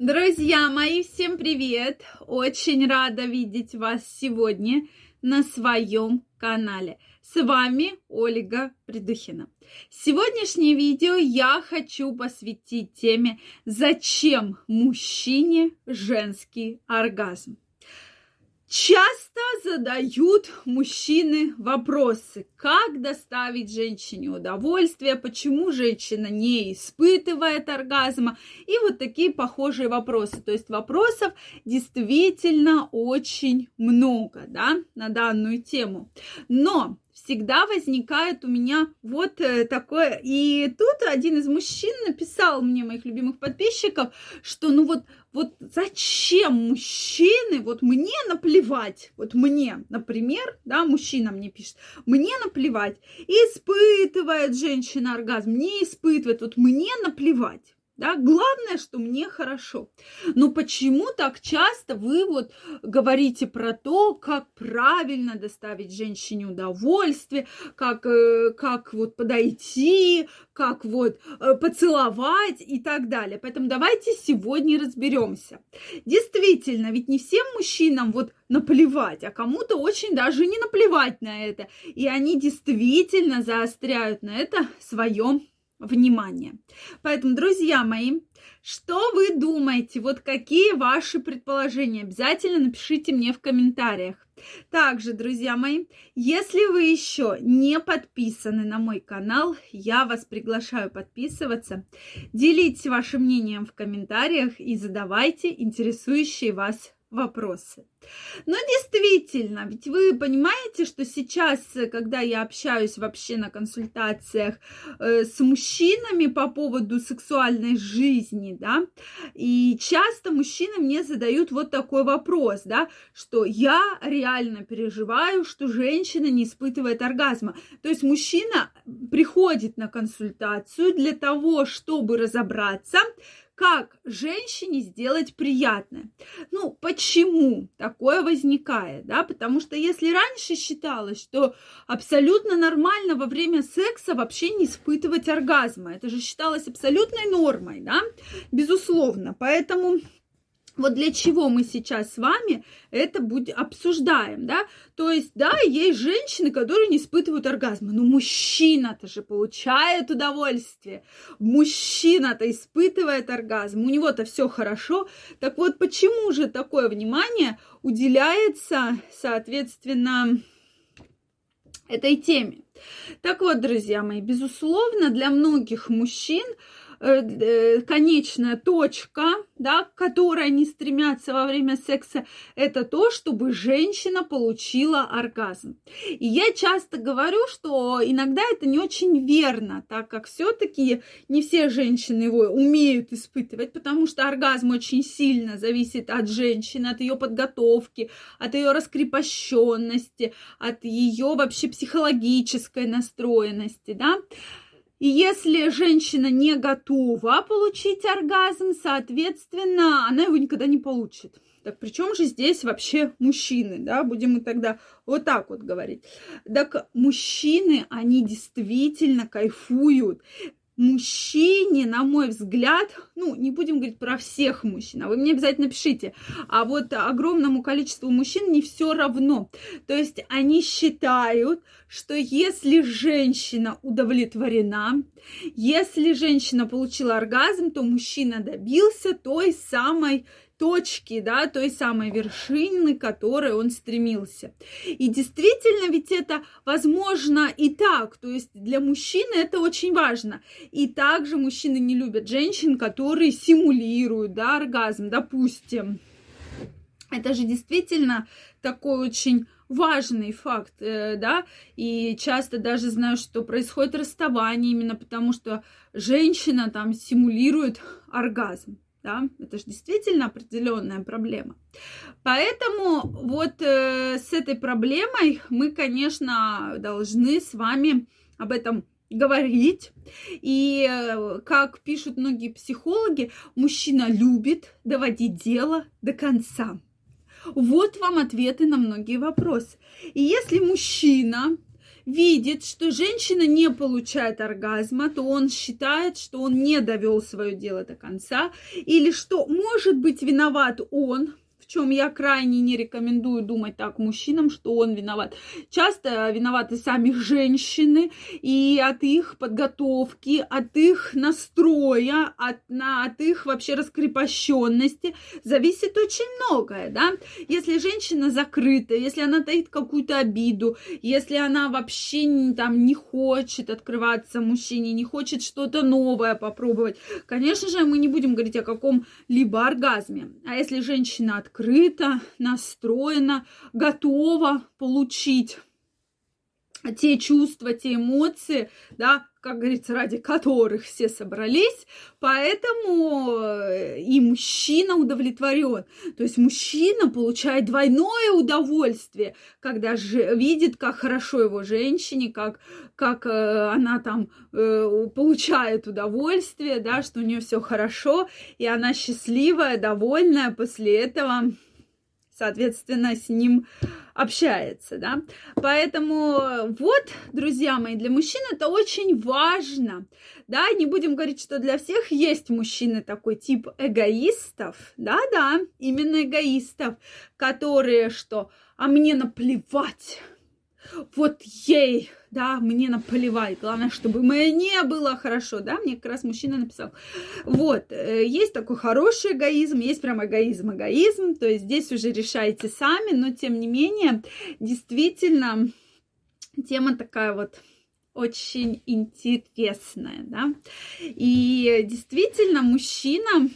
Друзья мои, всем привет! Очень рада видеть вас сегодня на своем канале. С вами Ольга Придухина. Сегодняшнее видео я хочу посвятить теме «Зачем мужчине женский оргазм?». Часто задают мужчины вопросы, как доставить женщине удовольствие, почему женщина не испытывает оргазма и вот такие похожие вопросы. То есть вопросов действительно очень много, да, на данную тему. Но всегда возникает у меня вот э, такое. И тут один из мужчин написал мне, моих любимых подписчиков, что ну вот, вот зачем мужчины, вот мне наплевать, вот мне, например, да, мужчина мне пишет, мне наплевать, испытывает женщина оргазм, не испытывает, вот мне наплевать. Да? Главное, что мне хорошо. Но почему так часто вы вот говорите про то, как правильно доставить женщине удовольствие, как, э, как вот подойти, как вот э, поцеловать и так далее. Поэтому давайте сегодня разберемся. Действительно, ведь не всем мужчинам вот наплевать, а кому-то очень даже не наплевать на это. И они действительно заостряют на это своем внимание. Поэтому, друзья мои, что вы думаете? Вот какие ваши предположения? Обязательно напишите мне в комментариях. Также, друзья мои, если вы еще не подписаны на мой канал, я вас приглашаю подписываться. Делитесь вашим мнением в комментариях и задавайте интересующие вас вопросы. Но действительно, ведь вы понимаете, что сейчас, когда я общаюсь вообще на консультациях э, с мужчинами по поводу сексуальной жизни, да, и часто мужчины мне задают вот такой вопрос, да, что я реально переживаю, что женщина не испытывает оргазма. То есть мужчина приходит на консультацию для того, чтобы разобраться, как женщине сделать приятное. Ну, почему такое возникает, да? Потому что если раньше считалось, что абсолютно нормально во время секса вообще не испытывать оргазма, это же считалось абсолютной нормой, да? Безусловно. Поэтому вот для чего мы сейчас с вами это будет, обсуждаем, да? То есть, да, есть женщины, которые не испытывают оргазма, но мужчина-то же получает удовольствие, мужчина-то испытывает оргазм, у него-то все хорошо. Так вот, почему же такое внимание уделяется, соответственно, этой теме? Так вот, друзья мои, безусловно, для многих мужчин конечная точка, да, к которой они стремятся во время секса, это то, чтобы женщина получила оргазм. И я часто говорю, что иногда это не очень верно, так как все-таки не все женщины его умеют испытывать, потому что оргазм очень сильно зависит от женщины, от ее подготовки, от ее раскрепощенности, от ее вообще психологической настроенности, да. И если женщина не готова получить оргазм, соответственно, она его никогда не получит. Так при чем же здесь вообще мужчины, да? Будем мы тогда вот так вот говорить. Так мужчины, они действительно кайфуют мужчине, на мой взгляд, ну, не будем говорить про всех мужчин, а вы мне обязательно пишите, а вот огромному количеству мужчин не все равно. То есть они считают, что если женщина удовлетворена, если женщина получила оргазм, то мужчина добился той самой точки, да, той самой вершины, к которой он стремился. И действительно, ведь это возможно и так, то есть для мужчины это очень важно. И также мужчины не любят женщин, которые симулируют, да, оргазм, допустим. Это же действительно такой очень важный факт, э, да, и часто даже знаю, что происходит расставание именно потому, что женщина там симулирует оргазм да, это же действительно определенная проблема. Поэтому вот э, с этой проблемой мы, конечно, должны с вами об этом говорить. И, э, как пишут многие психологи, мужчина любит доводить дело до конца. Вот вам ответы на многие вопросы. И если мужчина видит, что женщина не получает оргазма, то он считает, что он не довел свое дело до конца, или что может быть виноват он, чем я крайне не рекомендую думать так мужчинам, что он виноват. Часто виноваты сами женщины и от их подготовки, от их настроя, от, на, от их вообще раскрепощенности зависит очень многое, да. Если женщина закрыта, если она таит какую-то обиду, если она вообще там не хочет открываться мужчине, не хочет что-то новое попробовать, конечно же, мы не будем говорить о каком-либо оргазме. А если женщина открыта, открыта, настроена, готова получить те чувства, те эмоции, да, как говорится, ради которых все собрались, поэтому э, и мужчина удовлетворен. То есть мужчина получает двойное удовольствие, когда же видит, как хорошо его женщине, как, как э, она там э, получает удовольствие, да, что у нее все хорошо, и она счастливая, довольная после этого соответственно, с ним общается, да. Поэтому вот, друзья мои, для мужчин это очень важно, да, не будем говорить, что для всех есть мужчины такой тип эгоистов, да-да, именно эгоистов, которые что, а мне наплевать, вот ей, да, мне наплевать, главное, чтобы мне было хорошо, да, мне как раз мужчина написал. Вот, э, есть такой хороший эгоизм, есть прям эгоизм, эгоизм, то есть здесь уже решайте сами, но тем не менее, действительно, тема такая вот очень интересная, да, и действительно, мужчина,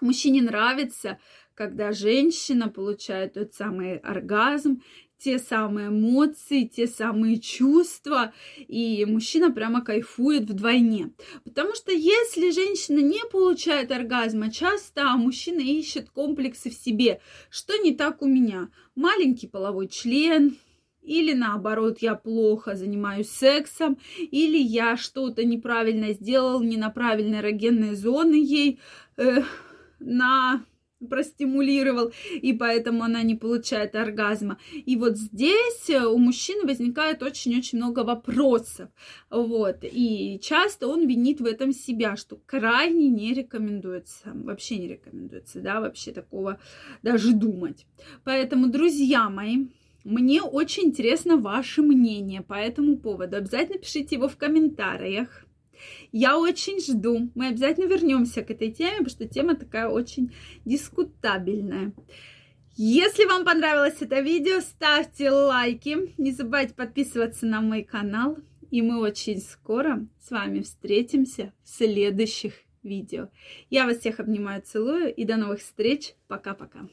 мужчине нравится, когда женщина получает тот самый оргазм, те самые эмоции, те самые чувства, и мужчина прямо кайфует вдвойне. Потому что если женщина не получает оргазма, часто мужчина ищет комплексы в себе. Что не так у меня? Маленький половой член, или наоборот, я плохо занимаюсь сексом, или я что-то неправильно сделал, не на правильные эрогенные зоны ей э, на простимулировал, и поэтому она не получает оргазма. И вот здесь э, у мужчины возникает очень-очень много вопросов. Вот. И часто он винит в этом себя, что крайне не рекомендуется. Вообще не рекомендуется, да, вообще такого даже думать. Поэтому, друзья мои, мне очень интересно ваше мнение по этому поводу. Обязательно пишите его в комментариях. Я очень жду. Мы обязательно вернемся к этой теме, потому что тема такая очень дискутабельная. Если вам понравилось это видео, ставьте лайки. Не забывайте подписываться на мой канал. И мы очень скоро с вами встретимся в следующих видео. Я вас всех обнимаю, целую и до новых встреч. Пока-пока.